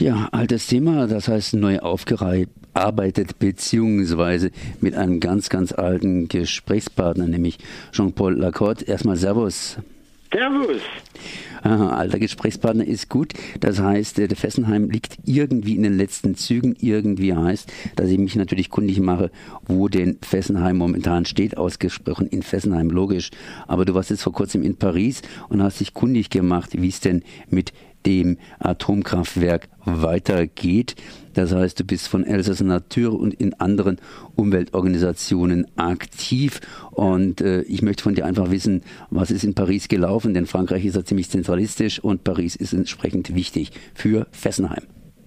Ja, altes Thema, das heißt neu aufgearbeitet, beziehungsweise mit einem ganz, ganz alten Gesprächspartner, nämlich Jean-Paul Lacorte. Erstmal Servus. Servus. Aha, alter Gesprächspartner ist gut. Das heißt, der Fessenheim liegt irgendwie in den letzten Zügen. Irgendwie heißt, dass ich mich natürlich kundig mache, wo denn Fessenheim momentan steht. Ausgesprochen in Fessenheim, logisch. Aber du warst jetzt vor kurzem in Paris und hast dich kundig gemacht, wie es denn mit dem Atomkraftwerk weitergeht. Das heißt, du bist von Elsass Natur und in anderen Umweltorganisationen aktiv. Und äh, ich möchte von dir einfach wissen, was ist in Paris gelaufen? Denn Frankreich ist ja ziemlich zentralistisch und Paris ist entsprechend wichtig für Fessenheim.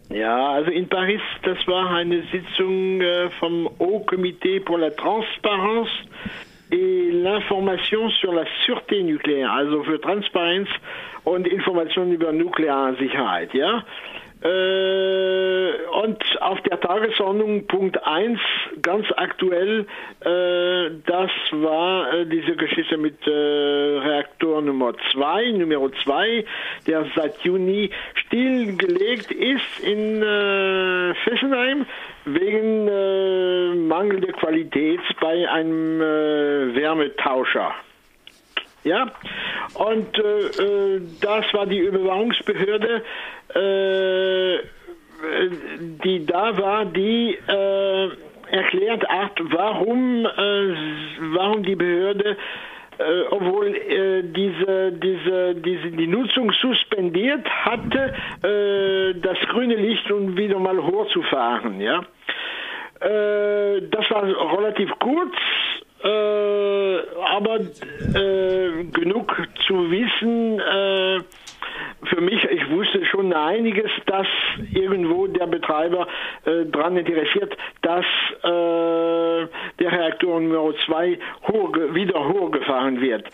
Ja, also in Paris, das war eine Sitzung äh, vom Haut Comité pour la Transparence et l'information sur la sûreté nucléaire, also für Transparenz und Informationen über Nuklearsicherheit, ja? Äh, auf der Tagesordnung Punkt 1 ganz aktuell, äh, das war äh, diese Geschichte mit äh, Reaktor Nummer 2, Nummer 2, der seit Juni stillgelegt ist in äh, Fessenheim wegen äh, mangelnder Qualität bei einem Wärmetauscher. Ja, und äh, das war die Überwachungsbehörde, äh, die da war, die äh, erklärt hat, warum, äh, warum die Behörde äh, obwohl äh, diese, diese, diese, die Nutzung suspendiert hatte, äh, das grüne Licht, um wieder mal hochzufahren. Ja? Äh, das war relativ kurz, äh, aber äh, genug zu wissen, für mich, ich wusste schon einiges, dass irgendwo der Betreiber äh, daran interessiert, dass äh, der Reaktor Nummer 2 wieder hochgefahren wird.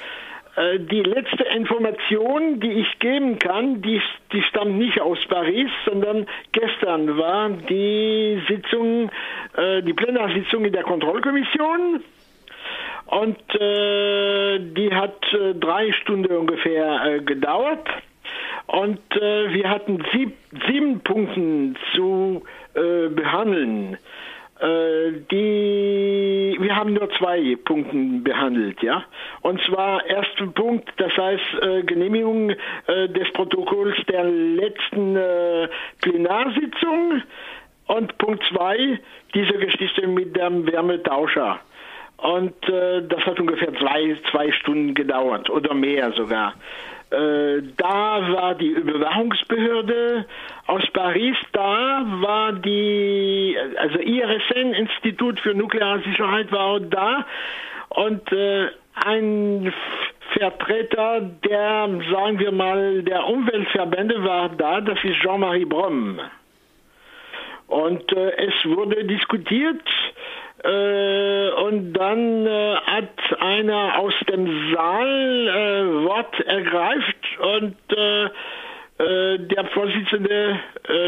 Äh, die letzte Information, die ich geben kann, die, die stammt nicht aus Paris, sondern gestern war die Sitzung, äh, die Plenarsitzung in der Kontrollkommission und äh, die hat drei Stunden ungefähr äh, gedauert. Und äh, wir hatten sieb, sieben Punkte zu äh, behandeln. Äh, die, wir haben nur zwei Punkte behandelt, ja. Und zwar erster Punkt, das heißt Genehmigung des Protokolls der letzten Plenarsitzung. Und Punkt zwei, diese Geschichte mit dem Wärmetauscher. Und äh, das hat ungefähr zwei, zwei Stunden gedauert oder mehr sogar. Äh, da war die Überwachungsbehörde aus Paris, da war die, also IRSN, Institut für Nuklearsicherheit, war auch da und äh, ein Vertreter der, sagen wir mal, der Umweltverbände war da, das ist Jean-Marie Brom. Und äh, es wurde diskutiert, äh, und dann äh, hat einer aus dem Saal äh, Wort ergreift und äh, äh, der Vorsitzende,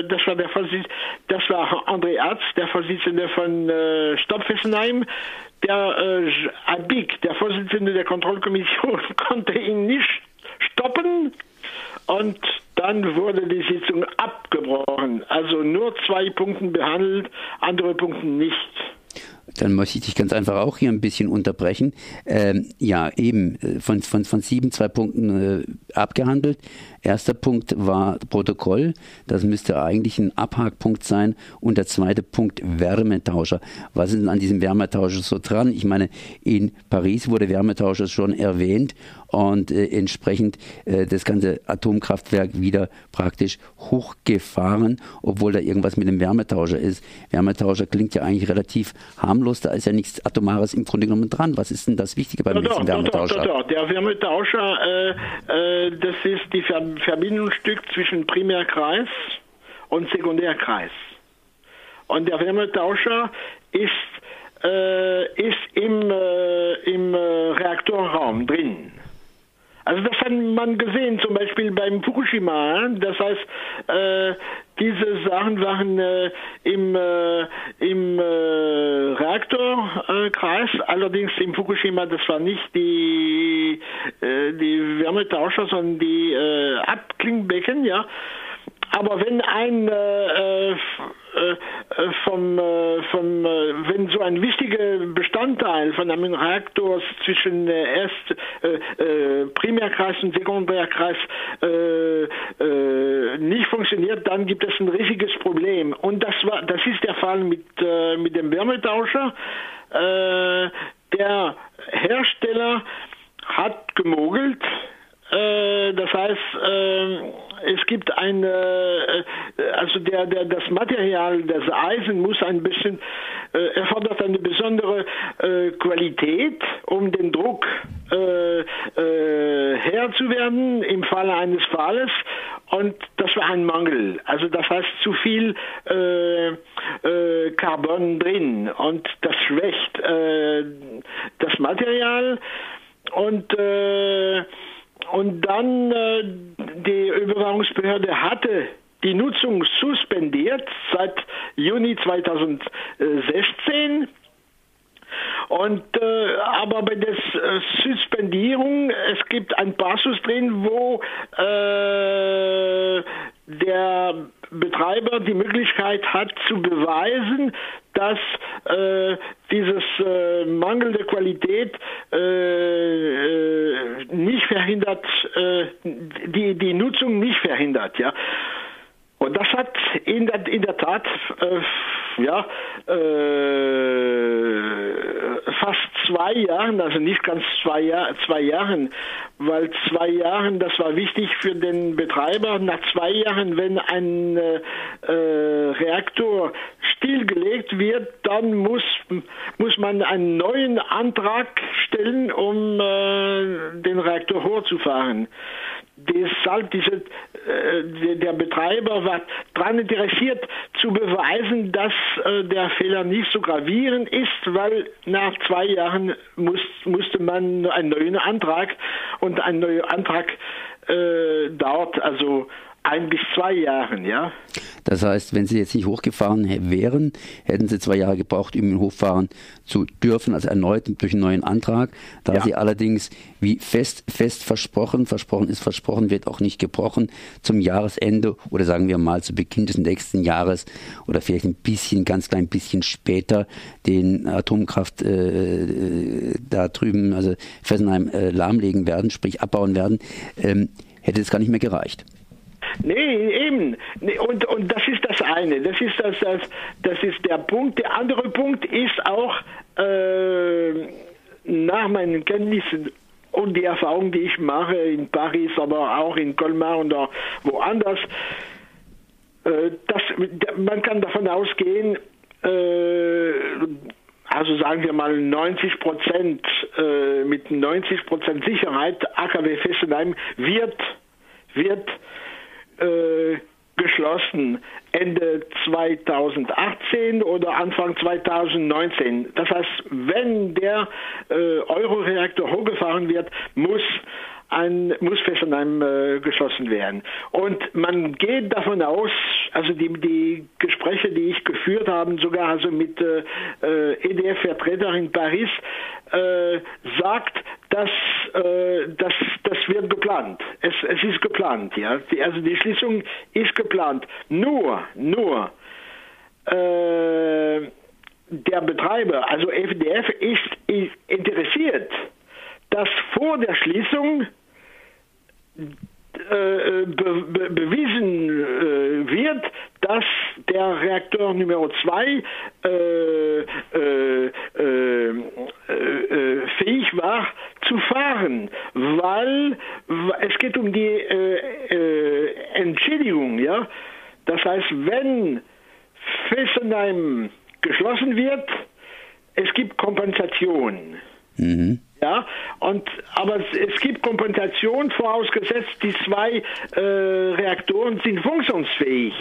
das war der Vorsitzende, das war André Arzt, der Vorsitzende von äh, Stadtfessenheim. Der äh, Abik, der Vorsitzende der Kontrollkommission, konnte ihn nicht stoppen und dann wurde die Sitzung abgebrochen. Also nur zwei Punkte behandelt, andere Punkte nicht. Dann möchte ich dich ganz einfach auch hier ein bisschen unterbrechen. Ähm, ja, eben äh, von, von, von sieben, zwei Punkten äh, abgehandelt. Erster Punkt war Protokoll. Das müsste eigentlich ein Abhakpunkt sein. Und der zweite Punkt Wärmetauscher. Was ist denn an diesem Wärmetauscher so dran? Ich meine, in Paris wurde Wärmetauscher schon erwähnt und äh, entsprechend äh, das ganze Atomkraftwerk wieder praktisch hochgefahren, obwohl da irgendwas mit dem Wärmetauscher ist. Wärmetauscher klingt ja eigentlich relativ harmlos, da ist ja nichts Atomares im Grunde genommen dran. Was ist denn das Wichtige beim doch, Wärmetauscher? Doch, doch, doch, Der Wärmetauscher, äh, äh, das ist die Ver Verbindungsstück zwischen Primärkreis und Sekundärkreis. Und der Wärmetauscher ist, äh, ist im, äh, im Reaktorraum drin. Also das hat man gesehen, zum Beispiel beim Fukushima. Das heißt, äh, diese Sachen waren äh, im, äh, im äh, Reaktorkreis, allerdings im Fukushima, das war nicht die, äh, die Wärmetauscher, sondern die äh, Abklingbecken, ja. aber wenn ein vom, äh, vom, äh, wenn so ein wichtiger Bestandteil von einem Reaktor zwischen äh, erst äh, Primärkreis und Sekundärkreis nicht funktioniert, dann gibt es ein riesiges Problem. Und das war, das ist der Fall mit mit dem Wärmetauscher. der Hersteller hat gemogelt äh, das heißt, äh, es gibt eine, äh, also der, der, das Material, das Eisen muss ein bisschen, äh, erfordert eine besondere äh, Qualität, um den Druck Herr zu werden im Falle eines Falles. Und das war ein Mangel. Also das heißt zu viel Carbon drin und das schwächt das Material und und dann äh, die Überwachungsbehörde hatte die Nutzung suspendiert seit Juni 2016. Und äh, aber bei der äh, Suspendierung, es gibt ein Passus drin, wo äh, der Betreiber die Möglichkeit hat zu beweisen, dass äh, dieses äh, mangelnde Qualität äh, äh nicht verhindert, äh, die, die Nutzung nicht verhindert. Ja. Und das hat in der, in der Tat äh, ja, fast zwei Jahren, also nicht ganz zwei, Jahr, zwei Jahren, weil zwei Jahren, das war wichtig für den Betreiber. Nach zwei Jahren, wenn ein äh, Reaktor stillgelegt wird, dann muss, muss man einen neuen Antrag stellen, um äh, den Reaktor hochzufahren. Deshalb diese, äh, der Betreiber war daran interessiert zu beweisen, dass äh, der Fehler nicht so gravierend ist, weil nach zwei Jahren muss, musste man einen neuen Antrag und ein neuer Antrag äh, dauert also ein bis zwei Jahren, ja. Das heißt, wenn Sie jetzt nicht hochgefahren wären, hätten Sie zwei Jahre gebraucht, um ihn hochfahren zu dürfen, also erneut durch einen neuen Antrag. Da ja. Sie allerdings, wie fest, fest versprochen, versprochen ist versprochen, wird auch nicht gebrochen, zum Jahresende oder sagen wir mal zu Beginn des nächsten Jahres oder vielleicht ein bisschen, ganz klein bisschen später den Atomkraft äh, da drüben, also Fessenheim äh, lahmlegen werden, sprich abbauen werden, ähm, hätte es gar nicht mehr gereicht. Nee, eben. Und, und das ist das eine. Das ist, das, das, das ist der Punkt. Der andere Punkt ist auch, äh, nach meinen Kenntnissen und die Erfahrung, die ich mache in Paris, aber auch in Colmar und woanders, äh, dass, man kann davon ausgehen, äh, also sagen wir mal 90 Prozent, äh, mit 90 Prozent Sicherheit, AKW Fessenheim wird, wird äh, geschlossen Ende 2018 oder Anfang 2019. Das heißt, wenn der äh, Euroreaktor hochgefahren wird, muss ein muss Fessenheim äh, geschlossen werden. Und man geht davon aus, also die, die Gespräche, die ich geführt habe, sogar also mit äh, äh EDF-Vertreter in Paris, äh, sagt, dass äh, das, das wird geplant. Es, es ist geplant, ja. Die, also die Schließung ist geplant. Nur, nur äh, der Betreiber, also FDF, ist, ist interessiert, dass vor der Schließung äh, be, be, bewiesen äh, wird, dass der Reaktor Nummer 2 äh, äh, äh, fähig war zu fahren, weil es geht um die Entschädigung. Ja? Das heißt, wenn Fessenheim geschlossen wird, es gibt Kompensation. Mhm. Ja, und, aber es gibt Kompensation vorausgesetzt, die zwei äh, Reaktoren sind funktionsfähig.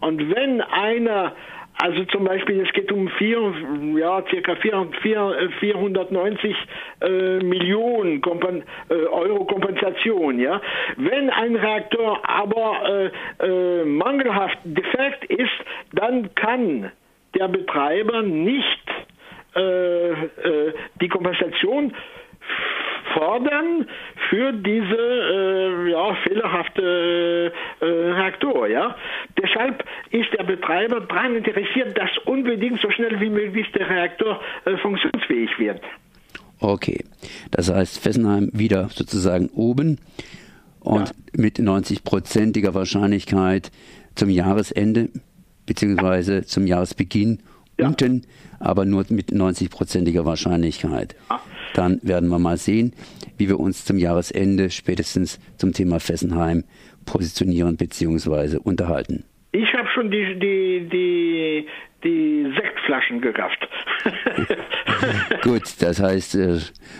Und wenn einer, also zum Beispiel, es geht um vier, ja, circa 490 äh, Millionen Kompen äh, Euro Kompensation, ja. Wenn ein Reaktor aber äh, äh mangelhaft defekt ist, dann kann der Betreiber nicht äh, äh, die Kompensation fordern für diese äh, ja, fehlerhafte äh, Reaktor. Ja? Deshalb ist der Betreiber daran interessiert, dass unbedingt so schnell wie möglich der Reaktor äh, funktionsfähig wird. Okay, das heißt Fessenheim wieder sozusagen oben und ja. mit 90-prozentiger Wahrscheinlichkeit zum Jahresende beziehungsweise zum Jahresbeginn ja. unten, aber nur mit 90-prozentiger Wahrscheinlichkeit. Ja. Dann werden wir mal sehen, wie wir uns zum Jahresende spätestens zum Thema Fessenheim positionieren beziehungsweise unterhalten. Ich habe schon die, die, die, die Sektflaschen gerafft. Gut, das heißt, äh,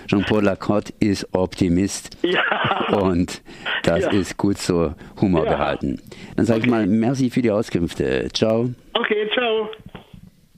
Jean-Paul Lacotte ist Optimist. Ja. Und das ja. ist gut so Humor ja. behalten. Dann sage okay. ich mal, merci für die Auskünfte. Ciao. Okay.